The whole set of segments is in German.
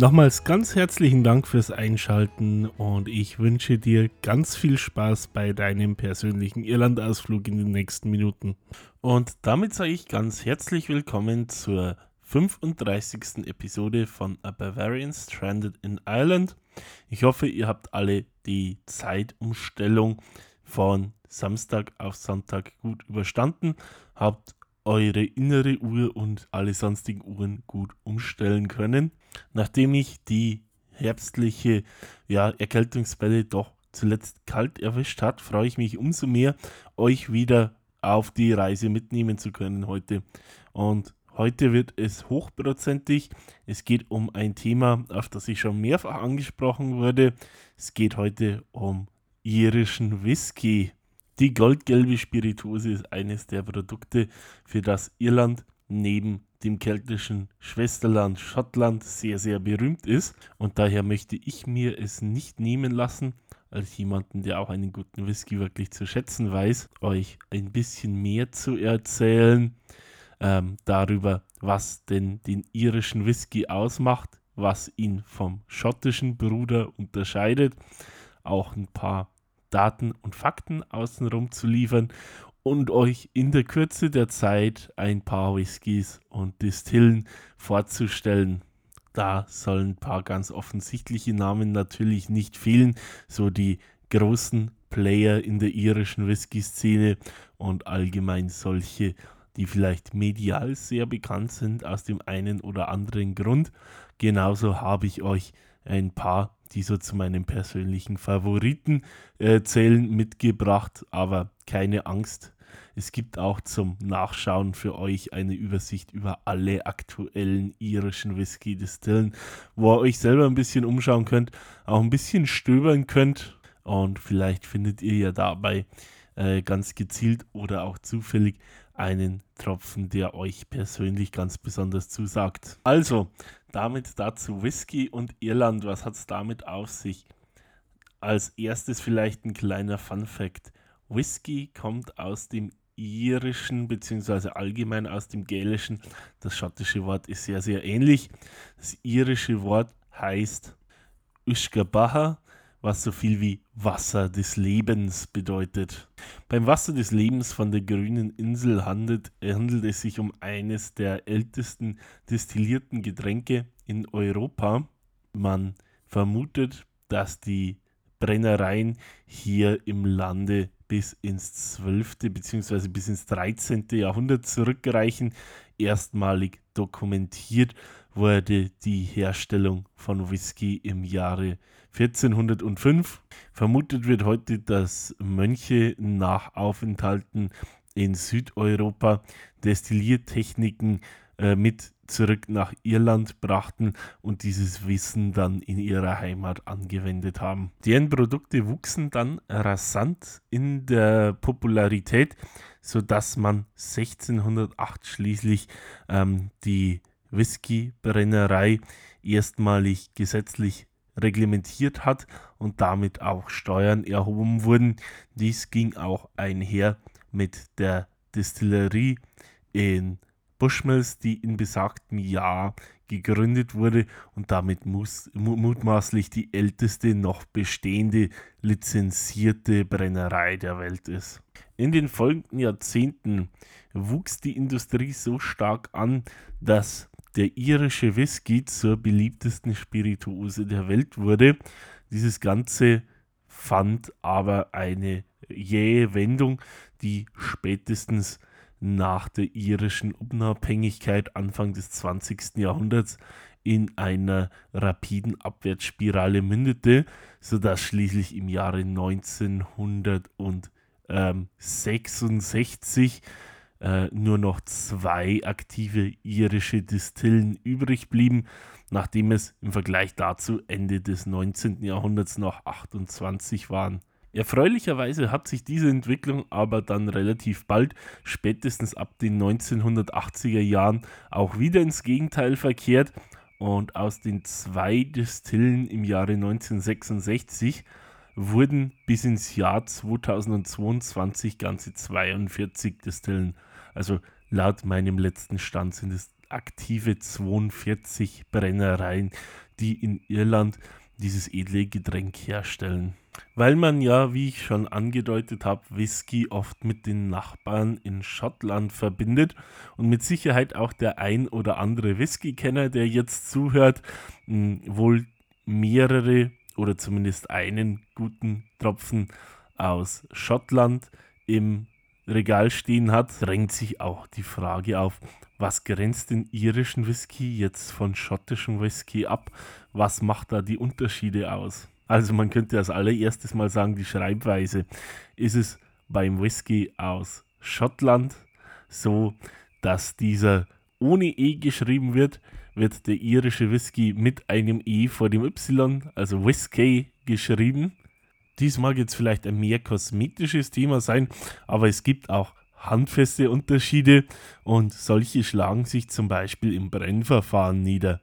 Nochmals ganz herzlichen Dank fürs Einschalten und ich wünsche dir ganz viel Spaß bei deinem persönlichen Irlandausflug in den nächsten Minuten. Und damit sage ich ganz herzlich willkommen zur 35. Episode von A Bavarian Stranded in Ireland. Ich hoffe, ihr habt alle die Zeitumstellung von Samstag auf Sonntag gut überstanden, habt eure innere Uhr und alle sonstigen Uhren gut umstellen können. Nachdem ich die herbstliche ja, Erkältungswelle doch zuletzt kalt erwischt hat, freue ich mich umso mehr, euch wieder auf die Reise mitnehmen zu können heute. Und heute wird es hochprozentig. Es geht um ein Thema, auf das ich schon mehrfach angesprochen wurde. Es geht heute um irischen Whisky. Die goldgelbe Spirituose ist eines der Produkte, für das Irland neben dem keltischen Schwesterland Schottland sehr, sehr berühmt ist. Und daher möchte ich mir es nicht nehmen lassen, als jemanden, der auch einen guten Whisky wirklich zu schätzen weiß, euch ein bisschen mehr zu erzählen ähm, darüber, was denn den irischen Whisky ausmacht, was ihn vom schottischen Bruder unterscheidet. Auch ein paar Daten und Fakten außenrum zu liefern und euch in der Kürze der Zeit ein paar Whiskys und Distillen vorzustellen. Da sollen ein paar ganz offensichtliche Namen natürlich nicht fehlen, so die großen Player in der irischen Whisky-Szene und allgemein solche, die vielleicht medial sehr bekannt sind aus dem einen oder anderen Grund. Genauso habe ich euch ein paar die so zu meinen persönlichen Favoriten äh, zählen, mitgebracht. Aber keine Angst, es gibt auch zum Nachschauen für euch eine Übersicht über alle aktuellen irischen Whisky-Distillen, wo ihr euch selber ein bisschen umschauen könnt, auch ein bisschen stöbern könnt. Und vielleicht findet ihr ja dabei äh, ganz gezielt oder auch zufällig einen Tropfen, der euch persönlich ganz besonders zusagt. Also, damit dazu Whisky und Irland. Was hat es damit auf sich? Als erstes vielleicht ein kleiner Fun Fact. Whisky kommt aus dem irischen beziehungsweise allgemein aus dem gälischen. Das schottische Wort ist sehr, sehr ähnlich. Das irische Wort heißt Ushkabaha was so viel wie Wasser des Lebens bedeutet. Beim Wasser des Lebens von der grünen Insel handelt, handelt es sich um eines der ältesten destillierten Getränke in Europa. Man vermutet, dass die Brennereien hier im Lande bis ins 12. bzw. bis ins 13. Jahrhundert zurückreichen. Erstmalig dokumentiert wurde die Herstellung von Whisky im Jahre 1405. Vermutet wird heute, dass Mönche nach Aufenthalten in Südeuropa Destilliertechniken äh, mit zurück nach Irland brachten und dieses Wissen dann in ihrer Heimat angewendet haben. Deren Produkte wuchsen dann rasant in der Popularität, sodass man 1608 schließlich ähm, die Whiskybrennerei erstmalig gesetzlich reglementiert hat und damit auch Steuern erhoben wurden. Dies ging auch einher mit der Distillerie in Bushmills, die in besagtem Jahr gegründet wurde und damit muss, mutmaßlich die älteste noch bestehende lizenzierte Brennerei der Welt ist. In den folgenden Jahrzehnten wuchs die Industrie so stark an, dass der irische Whisky zur beliebtesten Spirituose der Welt wurde. Dieses Ganze fand aber eine jähe Wendung, die spätestens nach der irischen Unabhängigkeit Anfang des 20. Jahrhunderts in einer rapiden Abwärtsspirale mündete, sodass schließlich im Jahre 1966 äh, nur noch zwei aktive irische Distillen übrig blieben, nachdem es im Vergleich dazu Ende des 19. Jahrhunderts noch 28 waren. Erfreulicherweise hat sich diese Entwicklung aber dann relativ bald, spätestens ab den 1980er Jahren, auch wieder ins Gegenteil verkehrt und aus den zwei Distillen im Jahre 1966 wurden bis ins Jahr 2022 ganze 42 Distillen. Also laut meinem letzten Stand sind es aktive 42 Brennereien, die in Irland dieses edle Getränk herstellen. Weil man ja, wie ich schon angedeutet habe, Whisky oft mit den Nachbarn in Schottland verbindet und mit Sicherheit auch der ein oder andere Whisky-Kenner, der jetzt zuhört, wohl mehrere oder zumindest einen guten Tropfen aus Schottland im Regal stehen hat, drängt sich auch die Frage auf, was grenzt den irischen Whisky jetzt von schottischem Whisky ab? Was macht da die Unterschiede aus? Also man könnte als allererstes mal sagen, die Schreibweise. Ist es beim Whisky aus Schottland so, dass dieser ohne E geschrieben wird, wird der irische Whisky mit einem E vor dem Y, also Whisky, geschrieben. Dies mag jetzt vielleicht ein mehr kosmetisches Thema sein, aber es gibt auch handfeste Unterschiede und solche schlagen sich zum Beispiel im Brennverfahren nieder.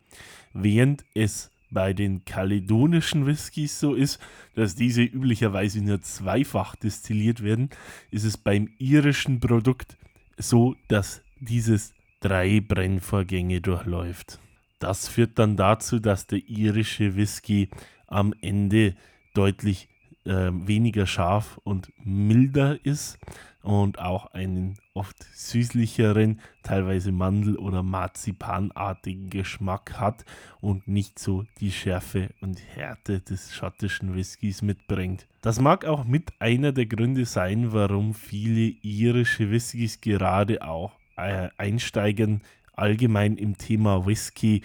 Während es bei den kaledonischen Whiskys so ist, dass diese üblicherweise nur zweifach destilliert werden, ist es beim irischen Produkt so, dass dieses drei Brennvorgänge durchläuft. Das führt dann dazu, dass der irische Whisky am Ende deutlich äh, weniger scharf und milder ist und auch einen oft süßlicheren, teilweise Mandel- oder Marzipanartigen Geschmack hat und nicht so die Schärfe und Härte des schottischen Whiskys mitbringt. Das mag auch mit einer der Gründe sein, warum viele irische Whiskys gerade auch äh, Einsteigern allgemein im Thema Whisky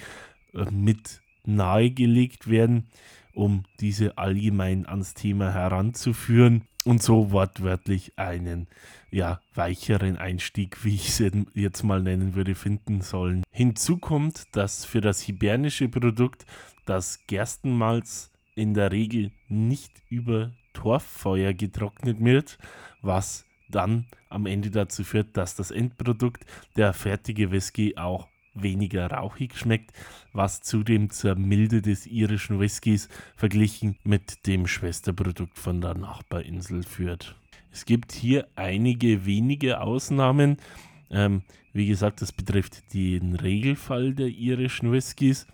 äh, mit nahegelegt werden, um diese allgemein ans Thema heranzuführen und so wortwörtlich einen ja, weicheren Einstieg, wie ich es jetzt mal nennen würde, finden sollen. Hinzu kommt, dass für das hibernische Produkt das Gerstenmalz in der Regel nicht über Torffeuer getrocknet wird, was dann am Ende dazu führt, dass das Endprodukt, der fertige Whisky, auch weniger rauchig schmeckt, was zudem zur Milde des irischen Whiskys verglichen mit dem Schwesterprodukt von der Nachbarinsel führt. Es gibt hier einige wenige Ausnahmen. Ähm, wie gesagt, das betrifft den Regelfall der irischen Whiskys.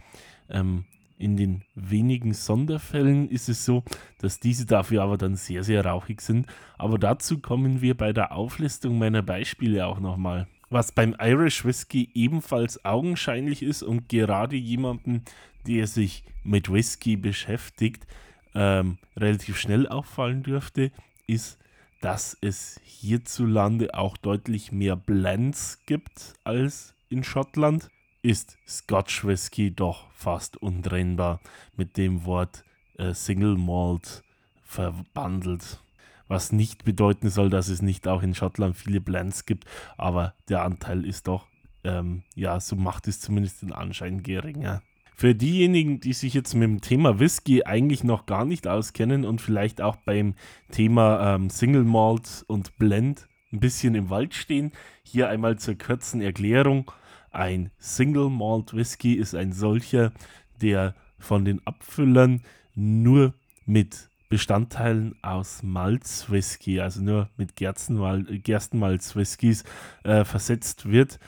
Ähm, in den wenigen Sonderfällen ist es so, dass diese dafür aber dann sehr, sehr rauchig sind. Aber dazu kommen wir bei der Auflistung meiner Beispiele auch nochmal. Was beim Irish Whisky ebenfalls augenscheinlich ist und gerade jemanden, der sich mit Whisky beschäftigt, ähm, relativ schnell auffallen dürfte, ist, dass es hierzulande auch deutlich mehr Blends gibt als in Schottland. Ist Scotch Whisky doch fast untrennbar mit dem Wort äh, Single Malt verbandelt was nicht bedeuten soll, dass es nicht auch in Schottland viele Blends gibt, aber der Anteil ist doch, ähm, ja, so macht es zumindest den Anschein geringer. Für diejenigen, die sich jetzt mit dem Thema Whisky eigentlich noch gar nicht auskennen und vielleicht auch beim Thema ähm, Single Malt und Blend ein bisschen im Wald stehen, hier einmal zur kurzen Erklärung. Ein Single Malt Whisky ist ein solcher, der von den Abfüllern nur mit Bestandteilen aus Malzwhisky, also nur mit Gerstenmal Gerstenmalzwhiskys äh, versetzt wird,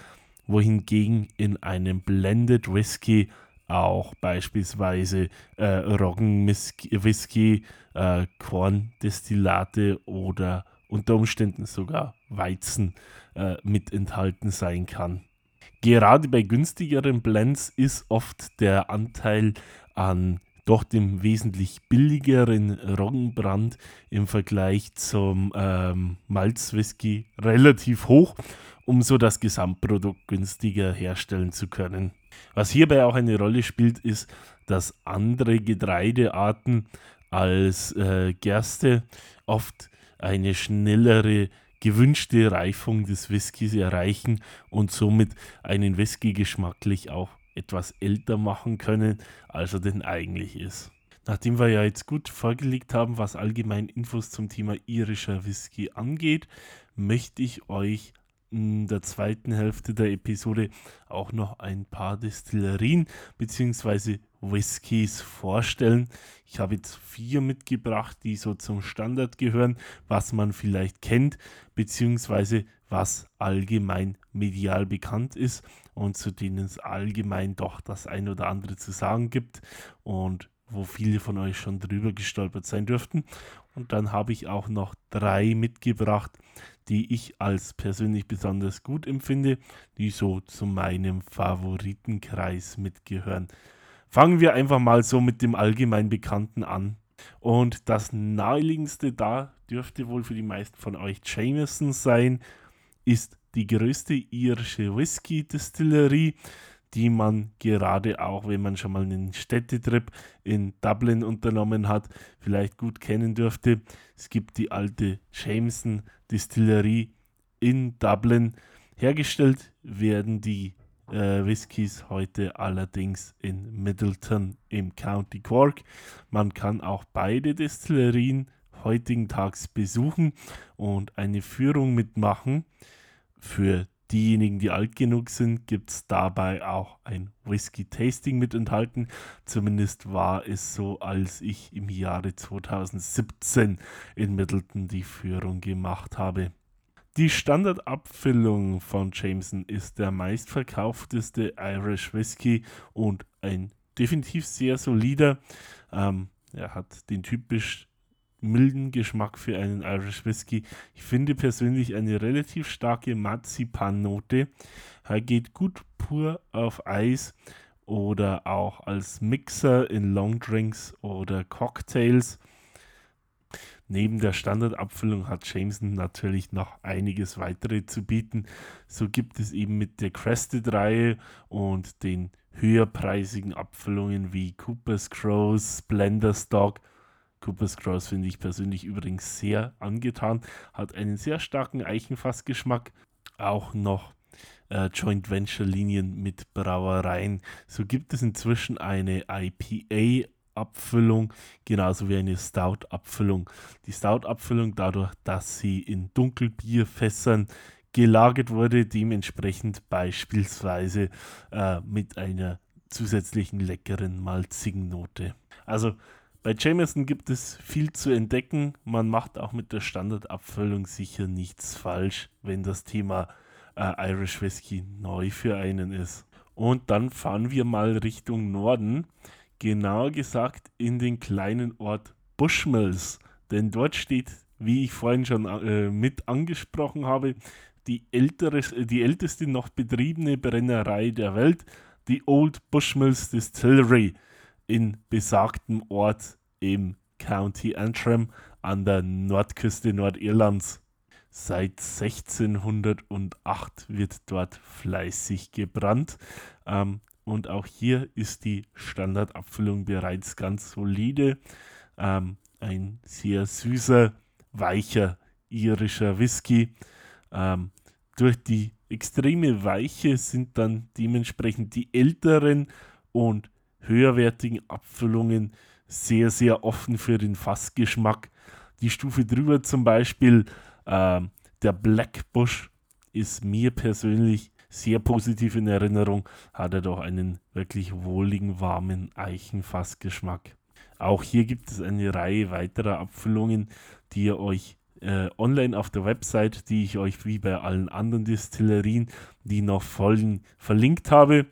wohingegen in einem Blended Whisky auch beispielsweise äh, Roggenwhisky, äh, Korndestillate oder unter Umständen sogar Weizen äh, mit enthalten sein kann. Gerade bei günstigeren Blends ist oft der Anteil an doch dem wesentlich billigeren Roggenbrand im Vergleich zum ähm, Malzwhisky relativ hoch, um so das Gesamtprodukt günstiger herstellen zu können. Was hierbei auch eine Rolle spielt, ist, dass andere Getreidearten als äh, Gerste oft eine schnellere gewünschte Reifung des Whiskys erreichen und somit einen Whisky geschmacklich auch etwas älter machen können, als er denn eigentlich ist. Nachdem wir ja jetzt gut vorgelegt haben, was allgemein Infos zum Thema irischer Whisky angeht, möchte ich euch in der zweiten Hälfte der Episode auch noch ein paar Destillerien bzw. Whiskys vorstellen. Ich habe jetzt vier mitgebracht, die so zum Standard gehören, was man vielleicht kennt, bzw. was allgemein medial bekannt ist und zu denen es allgemein doch das ein oder andere zu sagen gibt und wo viele von euch schon drüber gestolpert sein dürften. Und dann habe ich auch noch drei mitgebracht, die ich als persönlich besonders gut empfinde, die so zu meinem Favoritenkreis mitgehören. Fangen wir einfach mal so mit dem allgemein Bekannten an. Und das naheliegendste da dürfte wohl für die meisten von euch Jameson sein, ist die größte irische Whisky-Distillerie die man gerade auch, wenn man schon mal einen Städtetrip in Dublin unternommen hat, vielleicht gut kennen dürfte. Es gibt die alte Jameson Distillerie in Dublin. Hergestellt werden die äh, Whiskys heute allerdings in Middleton im County Cork. Man kann auch beide Destillerien heutigen Tags besuchen und eine Führung mitmachen. Für diejenigen, die alt genug sind, gibt es dabei auch ein Whisky-Tasting mit enthalten. Zumindest war es so, als ich im Jahre 2017 in Middleton die Führung gemacht habe. Die Standardabfüllung von Jameson ist der meistverkaufteste Irish Whisky und ein definitiv sehr solider. Ähm, er hat den typisch milden Geschmack für einen Irish Whisky. Ich finde persönlich eine relativ starke Marzipannote. Er geht gut pur auf Eis oder auch als Mixer in Longdrinks oder Cocktails. Neben der Standardabfüllung hat Jameson natürlich noch einiges weitere zu bieten. So gibt es eben mit der Crested-Reihe und den höherpreisigen Abfüllungen wie Cooper's Crows, Splendor Stock Cooper's Cross finde ich persönlich übrigens sehr angetan. Hat einen sehr starken Eichenfassgeschmack. Auch noch äh, Joint Venture Linien mit Brauereien. So gibt es inzwischen eine IPA Abfüllung, genauso wie eine Stout-Abfüllung. Die Stout-Abfüllung dadurch, dass sie in Dunkelbierfässern gelagert wurde, dementsprechend beispielsweise äh, mit einer zusätzlichen leckeren malzigen Note. Also bei Jameson gibt es viel zu entdecken. Man macht auch mit der Standardabfüllung sicher nichts falsch, wenn das Thema äh, Irish Whiskey neu für einen ist. Und dann fahren wir mal Richtung Norden, genauer gesagt in den kleinen Ort Bushmills. Denn dort steht, wie ich vorhin schon äh, mit angesprochen habe, die, ältere, die älteste noch betriebene Brennerei der Welt, die Old Bushmills Distillery in besagtem Ort im County Antrim an der Nordküste Nordirlands. Seit 1608 wird dort fleißig gebrannt. Ähm, und auch hier ist die Standardabfüllung bereits ganz solide. Ähm, ein sehr süßer, weicher irischer Whisky. Ähm, durch die extreme Weiche sind dann dementsprechend die älteren und höherwertigen Abfüllungen sehr, sehr offen für den Fassgeschmack. Die Stufe drüber zum Beispiel, äh, der Blackbush, ist mir persönlich sehr positiv in Erinnerung, hat er doch einen wirklich wohligen, warmen Eichenfassgeschmack. Auch hier gibt es eine Reihe weiterer Abfüllungen, die ihr euch äh, online auf der Website, die ich euch wie bei allen anderen Distillerien, die noch folgen, verlinkt habe.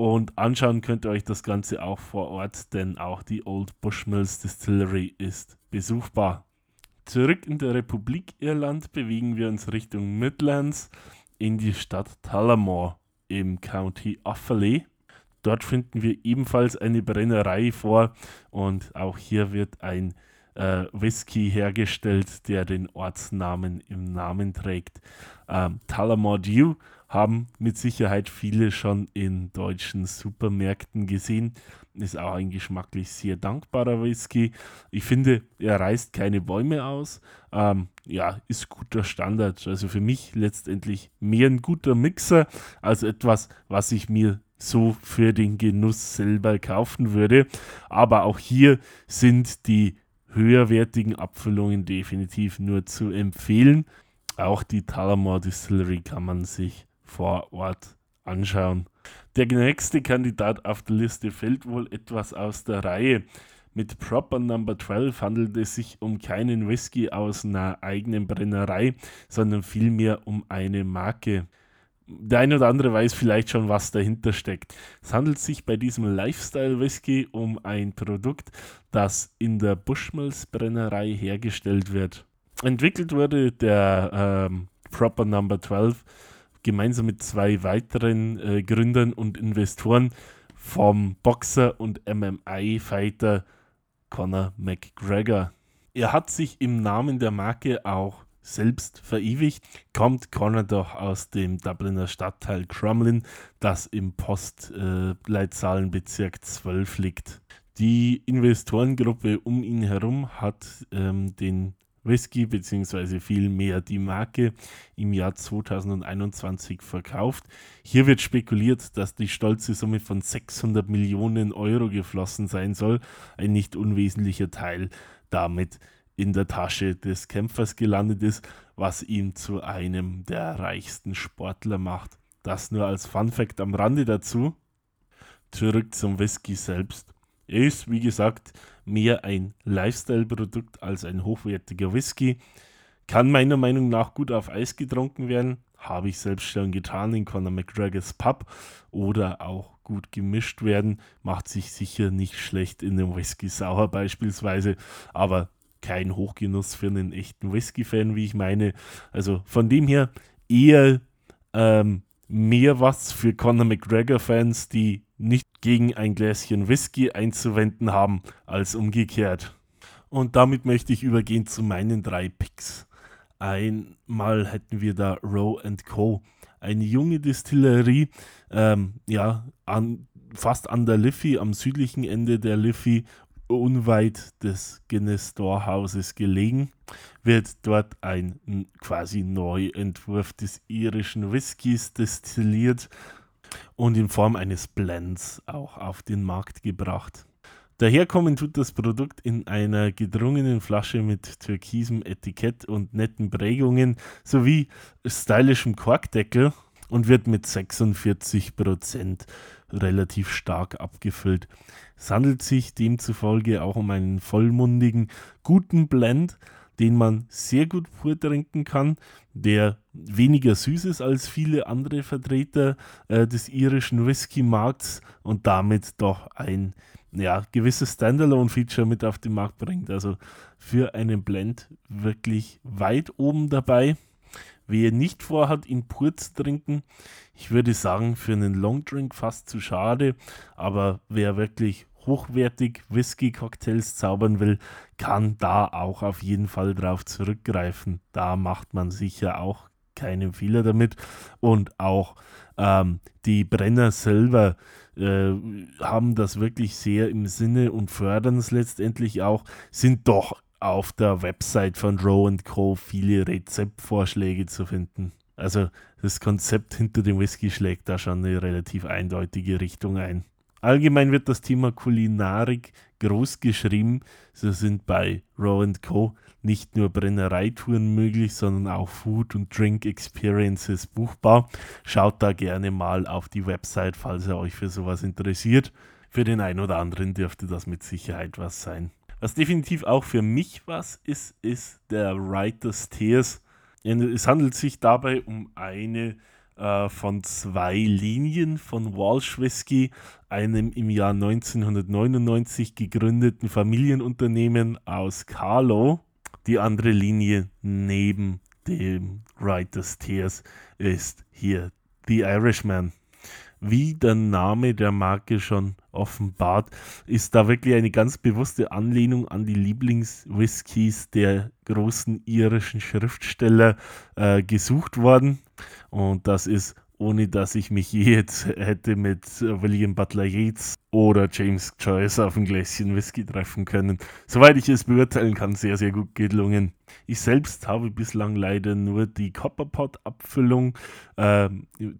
Und anschauen könnt ihr euch das Ganze auch vor Ort, denn auch die Old Bushmills Distillery ist besuchbar. Zurück in der Republik Irland bewegen wir uns Richtung Midlands in die Stadt Tullamore im County Offaly. Dort finden wir ebenfalls eine Brennerei vor und auch hier wird ein äh, Whisky hergestellt, der den Ortsnamen im Namen trägt. Ähm, Tullamore Dew haben mit Sicherheit viele schon in deutschen Supermärkten gesehen. Ist auch ein geschmacklich sehr dankbarer Whisky. Ich finde, er reißt keine Bäume aus. Ähm, ja, ist guter Standard. Also für mich letztendlich mehr ein guter Mixer als etwas, was ich mir so für den Genuss selber kaufen würde. Aber auch hier sind die höherwertigen Abfüllungen definitiv nur zu empfehlen. Auch die Talamore Distillery kann man sich vor Ort anschauen. Der nächste Kandidat auf der Liste fällt wohl etwas aus der Reihe. Mit Proper Number 12 handelt es sich um keinen Whisky aus einer eigenen Brennerei, sondern vielmehr um eine Marke. Der eine oder andere weiß vielleicht schon, was dahinter steckt. Es handelt sich bei diesem Lifestyle Whisky um ein Produkt, das in der Bushmills Brennerei hergestellt wird. Entwickelt wurde der ähm, Proper Number 12 gemeinsam mit zwei weiteren äh, Gründern und Investoren vom Boxer und MMA-Fighter Conor McGregor. Er hat sich im Namen der Marke auch selbst verewigt, kommt Conor doch aus dem Dubliner Stadtteil Crumlin, das im Postleitzahlenbezirk äh, 12 liegt. Die Investorengruppe um ihn herum hat ähm, den Whisky bzw. vielmehr die Marke im Jahr 2021 verkauft. Hier wird spekuliert, dass die stolze Summe von 600 Millionen Euro geflossen sein soll, ein nicht unwesentlicher Teil damit in der Tasche des Kämpfers gelandet ist, was ihn zu einem der reichsten Sportler macht. Das nur als Fun Fact am Rande dazu. Zurück zum Whisky selbst. Er ist, wie gesagt, mehr ein Lifestyle-Produkt als ein hochwertiger Whisky. Kann meiner Meinung nach gut auf Eis getrunken werden. Habe ich selbst schon getan in Conor McGregors Pub. Oder auch gut gemischt werden. Macht sich sicher nicht schlecht in einem Whisky Sauer beispielsweise. Aber kein Hochgenuss für einen echten Whisky-Fan, wie ich meine. Also von dem her eher ähm, mehr was für Conor McGregor-Fans, die nicht gegen ein Gläschen Whisky einzuwenden haben, als umgekehrt. Und damit möchte ich übergehen zu meinen drei Picks. Einmal hätten wir da Row Co., eine junge Distillerie, ähm, ja, an, fast an der Liffey, am südlichen Ende der Liffey, unweit des Guinness Storehouses gelegen, wird dort ein quasi Neuentwurf des irischen Whiskys destilliert und in Form eines Blends auch auf den Markt gebracht. Daherkommen tut das Produkt in einer gedrungenen Flasche mit türkisem Etikett und netten Prägungen sowie stylischem Korkdeckel und wird mit 46% relativ stark abgefüllt. Es handelt sich demzufolge auch um einen vollmundigen, guten Blend, den man sehr gut vortrinken kann, der weniger süß ist als viele andere Vertreter äh, des irischen Whisky-Markts und damit doch ein ja, gewisses Standalone-Feature mit auf den Markt bringt. Also für einen Blend wirklich weit oben dabei. Wer nicht vorhat, ihn pur zu trinken, ich würde sagen, für einen Longdrink fast zu schade, aber wer wirklich hochwertig Whisky-Cocktails zaubern will, kann da auch auf jeden Fall drauf zurückgreifen. Da macht man sicher auch keinen Fehler damit. Und auch ähm, die Brenner selber äh, haben das wirklich sehr im Sinne und fördern es letztendlich auch, sind doch auf der Website von Row Co. viele Rezeptvorschläge zu finden. Also das Konzept hinter dem Whisky schlägt da schon eine relativ eindeutige Richtung ein. Allgemein wird das Thema Kulinarik groß geschrieben. So sind bei Row Co. nicht nur Brennereitouren möglich, sondern auch Food- und Drink Experiences buchbar. Schaut da gerne mal auf die Website, falls ihr euch für sowas interessiert. Für den einen oder anderen dürfte das mit Sicherheit was sein. Was definitiv auch für mich was ist, ist der Writer's Tears. Es handelt sich dabei um eine äh, von zwei Linien von Walsh Whisky, einem im Jahr 1999 gegründeten Familienunternehmen aus Carlow. Die andere Linie neben dem Writer's Tears ist hier The Irishman wie der Name der Marke schon offenbart, ist da wirklich eine ganz bewusste Anlehnung an die Lieblingswhiskys der großen irischen Schriftsteller äh, gesucht worden. Und das ist ohne dass ich mich je jetzt hätte mit William Butler Yeats oder James Joyce auf ein Gläschen Whisky treffen können. Soweit ich es beurteilen kann, sehr, sehr gut gelungen. Ich selbst habe bislang leider nur die Copperpot-Abfüllung äh,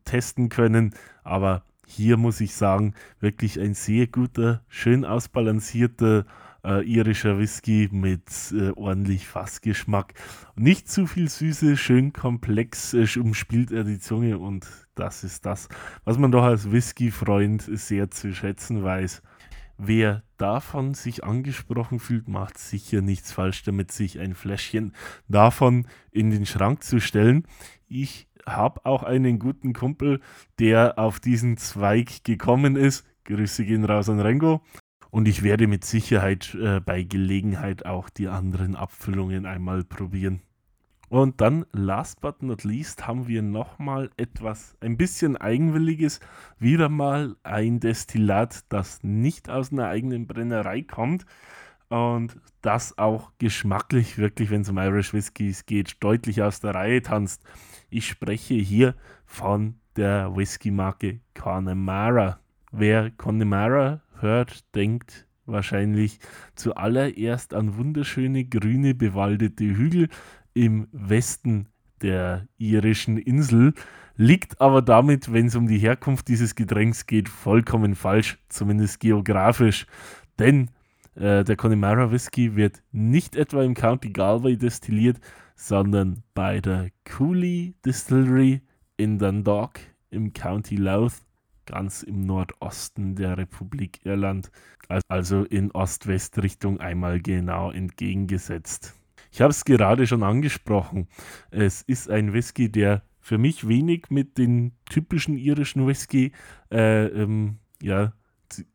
testen können, aber hier muss ich sagen, wirklich ein sehr guter, schön ausbalancierter äh, irischer Whisky mit äh, ordentlich Fassgeschmack. Nicht zu viel Süße, schön komplex äh, umspielt er die Zunge und das ist das, was man doch als Whisky-Freund sehr zu schätzen weiß. Wer davon sich angesprochen fühlt, macht sicher nichts falsch damit, sich ein Fläschchen davon in den Schrank zu stellen. Ich habe auch einen guten Kumpel, der auf diesen Zweig gekommen ist. Grüße gehen raus an Rengo. Und ich werde mit Sicherheit äh, bei Gelegenheit auch die anderen Abfüllungen einmal probieren. Und dann, last but not least, haben wir nochmal etwas, ein bisschen Eigenwilliges. Wieder mal ein Destillat, das nicht aus einer eigenen Brennerei kommt. Und das auch geschmacklich, wirklich, wenn es um Irish Whiskys geht, deutlich aus der Reihe tanzt. Ich spreche hier von der Whisky-Marke Connemara. Wer Connemara hört, denkt wahrscheinlich zuallererst an wunderschöne grüne bewaldete Hügel im Westen der irischen Insel, liegt aber damit, wenn es um die Herkunft dieses Getränks geht, vollkommen falsch, zumindest geografisch. Denn äh, der Connemara Whisky wird nicht etwa im County Galway destilliert, sondern bei der Cooley Distillery in Dundalk im County Louth, ganz im Nordosten der Republik Irland, also in Ost-West-Richtung einmal genau entgegengesetzt. Ich habe es gerade schon angesprochen. Es ist ein Whisky, der für mich wenig mit den typischen irischen Whisky äh, ähm, ja,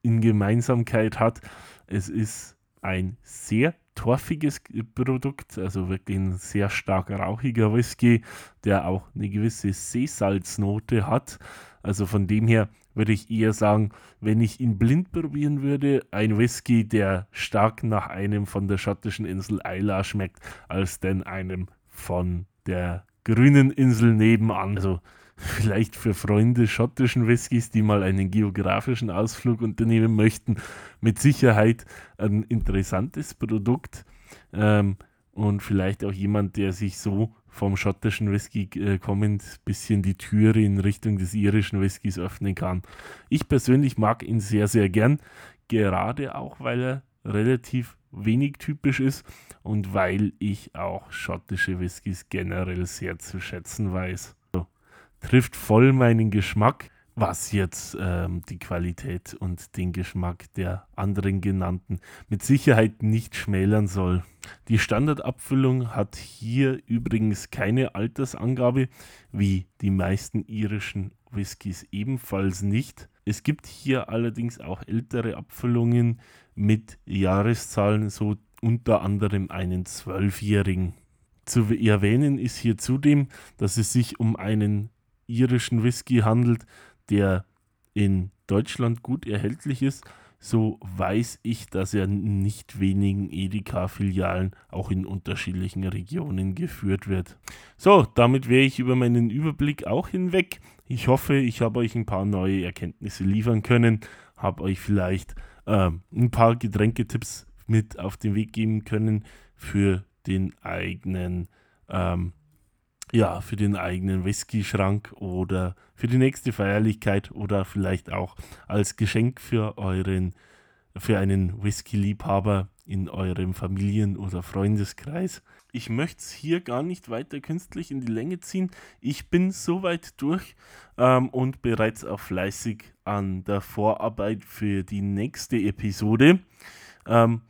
in Gemeinsamkeit hat. Es ist ein sehr torfiges Produkt, also wirklich ein sehr stark rauchiger Whisky, der auch eine gewisse Seesalznote hat. Also von dem her würde ich eher sagen, wenn ich ihn blind probieren würde, ein Whisky, der stark nach einem von der schottischen Insel Isla schmeckt, als denn einem von der grünen Insel nebenan. Also vielleicht für Freunde schottischen Whiskys, die mal einen geografischen Ausflug unternehmen möchten, mit Sicherheit ein interessantes Produkt. Ähm, und vielleicht auch jemand, der sich so vom schottischen Whisky äh, kommend bisschen die Türe in Richtung des irischen Whiskys öffnen kann. Ich persönlich mag ihn sehr, sehr gern, gerade auch, weil er relativ wenig typisch ist und weil ich auch schottische Whiskys generell sehr zu schätzen weiß trifft voll meinen Geschmack, was jetzt ähm, die Qualität und den Geschmack der anderen genannten mit Sicherheit nicht schmälern soll. Die Standardabfüllung hat hier übrigens keine Altersangabe, wie die meisten irischen Whiskys ebenfalls nicht. Es gibt hier allerdings auch ältere Abfüllungen mit Jahreszahlen, so unter anderem einen Zwölfjährigen. Zu erwähnen ist hier zudem, dass es sich um einen irischen Whisky handelt, der in Deutschland gut erhältlich ist, so weiß ich, dass er nicht wenigen Edeka-Filialen auch in unterschiedlichen Regionen geführt wird. So, damit wäre ich über meinen Überblick auch hinweg. Ich hoffe, ich habe euch ein paar neue Erkenntnisse liefern können, habe euch vielleicht äh, ein paar Getränketipps mit auf den Weg geben können für den eigenen ähm, ja, für den eigenen Whisky-Schrank oder für die nächste Feierlichkeit oder vielleicht auch als Geschenk für euren, für einen Whisky-Liebhaber in eurem Familien- oder Freundeskreis. Ich möchte es hier gar nicht weiter künstlich in die Länge ziehen. Ich bin soweit durch ähm, und bereits auch fleißig an der Vorarbeit für die nächste Episode. Ähm,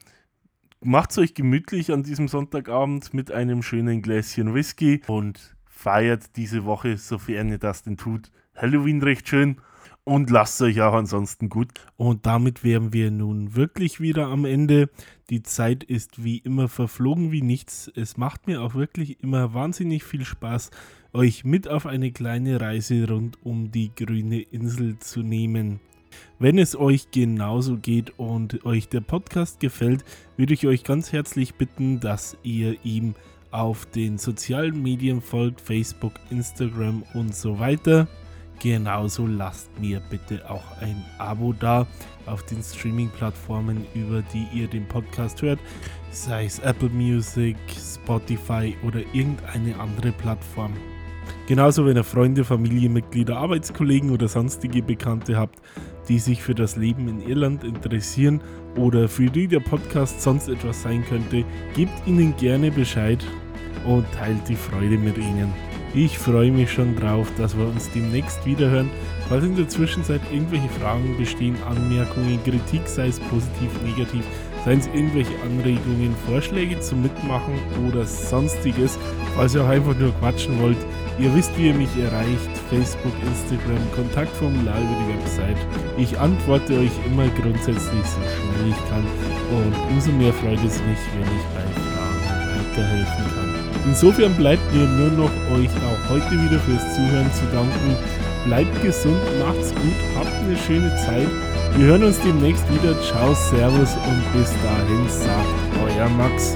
macht es euch gemütlich an diesem Sonntagabend mit einem schönen Gläschen Whisky und feiert diese Woche, sofern ihr das denn tut, Halloween recht schön und lasst euch auch ansonsten gut. Und damit wären wir nun wirklich wieder am Ende. Die Zeit ist wie immer verflogen wie nichts. Es macht mir auch wirklich immer wahnsinnig viel Spaß, euch mit auf eine kleine Reise rund um die grüne Insel zu nehmen. Wenn es euch genauso geht und euch der Podcast gefällt, würde ich euch ganz herzlich bitten, dass ihr ihm auf den sozialen Medien folgt, Facebook, Instagram und so weiter. Genauso lasst mir bitte auch ein Abo da auf den Streaming-Plattformen, über die ihr den Podcast hört, sei es Apple Music, Spotify oder irgendeine andere Plattform. Genauso, wenn ihr Freunde, Familienmitglieder, Arbeitskollegen oder sonstige Bekannte habt, die sich für das Leben in Irland interessieren oder für die der Podcast sonst etwas sein könnte, gebt ihnen gerne Bescheid und teilt die Freude mit ihnen. Ich freue mich schon drauf, dass wir uns demnächst wiederhören. Falls in der Zwischenzeit irgendwelche Fragen bestehen, Anmerkungen, Kritik, sei es positiv, negativ, seien es irgendwelche Anregungen, Vorschläge zum Mitmachen oder sonstiges, falls ihr auch einfach nur quatschen wollt, ihr wisst, wie ihr mich erreicht, Facebook, Instagram, Kontaktformular über die Website. Ich antworte euch immer grundsätzlich so schnell ich kann und umso mehr freut es mich, wenn ich bei Fragen weiterhelfen kann. Insofern bleibt mir nur noch euch auch heute wieder fürs Zuhören zu danken. Bleibt gesund, macht's gut, habt eine schöne Zeit. Wir hören uns demnächst wieder. Ciao, Servus und bis dahin sagt euer Max.